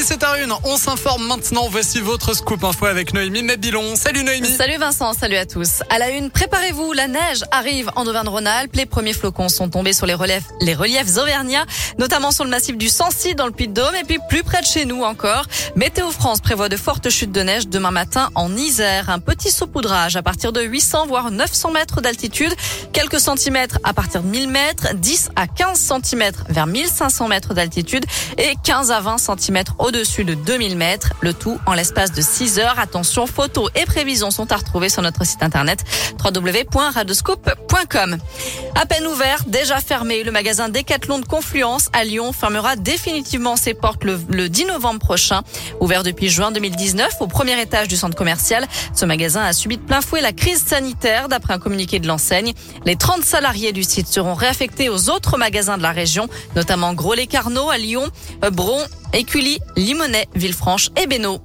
17h01, on s'informe maintenant. Voici votre scoop info avec Noémie Mabilon. Salut Noémie. Salut Vincent, salut à tous. À la une, préparez-vous, la neige arrive en Auvergne-Rhône-Alpes. Les premiers flocons sont tombés sur les reliefs, les reliefs auvergnats, notamment sur le massif du Sancy dans le Puy-de-Dôme et puis plus près de chez nous encore. Météo France prévoit de fortes chutes de neige demain matin en Isère. Un petit saupoudrage à partir de 800 voire 900 mètres d'altitude, quelques centimètres à partir de 1000 mètres, 10 à 15 centimètres vers 1500 mètres d'altitude et 15 à 20 centimètres au-dessus de 2000 mètres. Le tout en l'espace de 6 heures. Attention, photos et prévisions sont à retrouver sur notre site internet www.radoscope.com. À peine ouvert, déjà fermé, le magasin Decathlon de Confluence à Lyon fermera définitivement ses portes le, le 10 novembre prochain. Ouvert depuis juin 2019 au premier étage du centre commercial, ce magasin a subi de plein fouet la crise sanitaire d'après un communiqué de l'enseigne. Les 30 salariés du site seront réaffectés aux autres magasins de la région, notamment Gros-les-Carnot à Lyon, Bron, Écully, Limonest, Villefranche et Bénaud.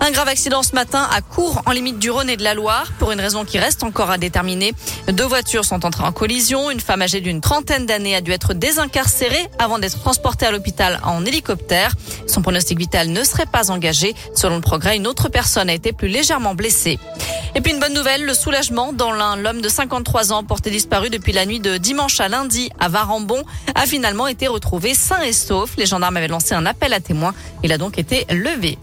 Un grave accident ce matin à Cours, en limite du Rhône et de la Loire, pour une raison qui reste encore à déterminer. Deux voitures sont entrées en collision. Une femme âgée d'une trentaine d'années a dû être désincarcérée avant d'être transportée à l'hôpital en hélicoptère. Son pronostic vital ne serait pas engagé. Selon le progrès, une autre personne a été plus légèrement blessée. Et puis une bonne nouvelle, le soulagement dans l'un. L'homme de 53 ans, porté disparu depuis la nuit de dimanche à lundi à Varambon, a finalement été retrouvé sain et sauf. Les gendarmes avaient lancé un appel à témoins. Il a donc été levé.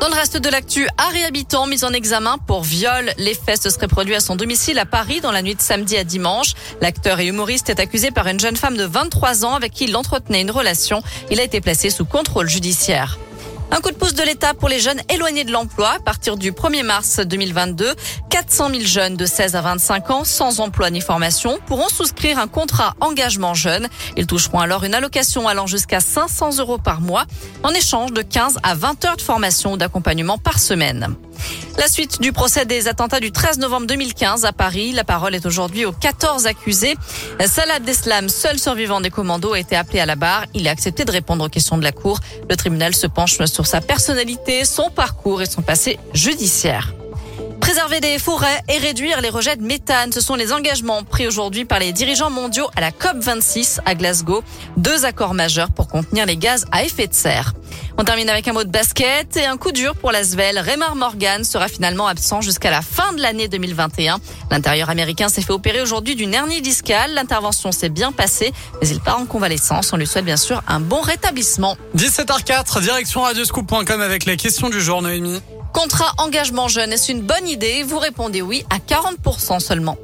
Dans le reste de l'actu, Harry Habitant mis en examen pour viol. Les faits se seraient produits à son domicile à Paris dans la nuit de samedi à dimanche. L'acteur et humoriste est accusé par une jeune femme de 23 ans avec qui il entretenait une relation. Il a été placé sous contrôle judiciaire. Un coup de pouce de l'État pour les jeunes éloignés de l'emploi. À partir du 1er mars 2022, 400 000 jeunes de 16 à 25 ans sans emploi ni formation pourront souscrire un contrat engagement jeune. Ils toucheront alors une allocation allant jusqu'à 500 euros par mois en échange de 15 à 20 heures de formation ou d'accompagnement par semaine. La suite du procès des attentats du 13 novembre 2015 à Paris. La parole est aujourd'hui aux 14 accusés. Salah Abdeslam, seul survivant des commandos, a été appelé à la barre. Il a accepté de répondre aux questions de la Cour. Le tribunal se penche sur sa personnalité, son parcours et son passé judiciaire. Préserver des forêts et réduire les rejets de méthane, ce sont les engagements pris aujourd'hui par les dirigeants mondiaux à la COP26 à Glasgow. Deux accords majeurs pour contenir les gaz à effet de serre. On termine avec un mot de basket et un coup dur pour l'Asvel. Raymar Morgan sera finalement absent jusqu'à la fin de l'année 2021. L'intérieur américain s'est fait opérer aujourd'hui d'une hernie discale. L'intervention s'est bien passée, mais il part en convalescence. On lui souhaite bien sûr un bon rétablissement. 17h04, direction radioscoop.com avec les questions du jour, Noémie. Contrat engagement jeune, est-ce une bonne idée Vous répondez oui à 40% seulement.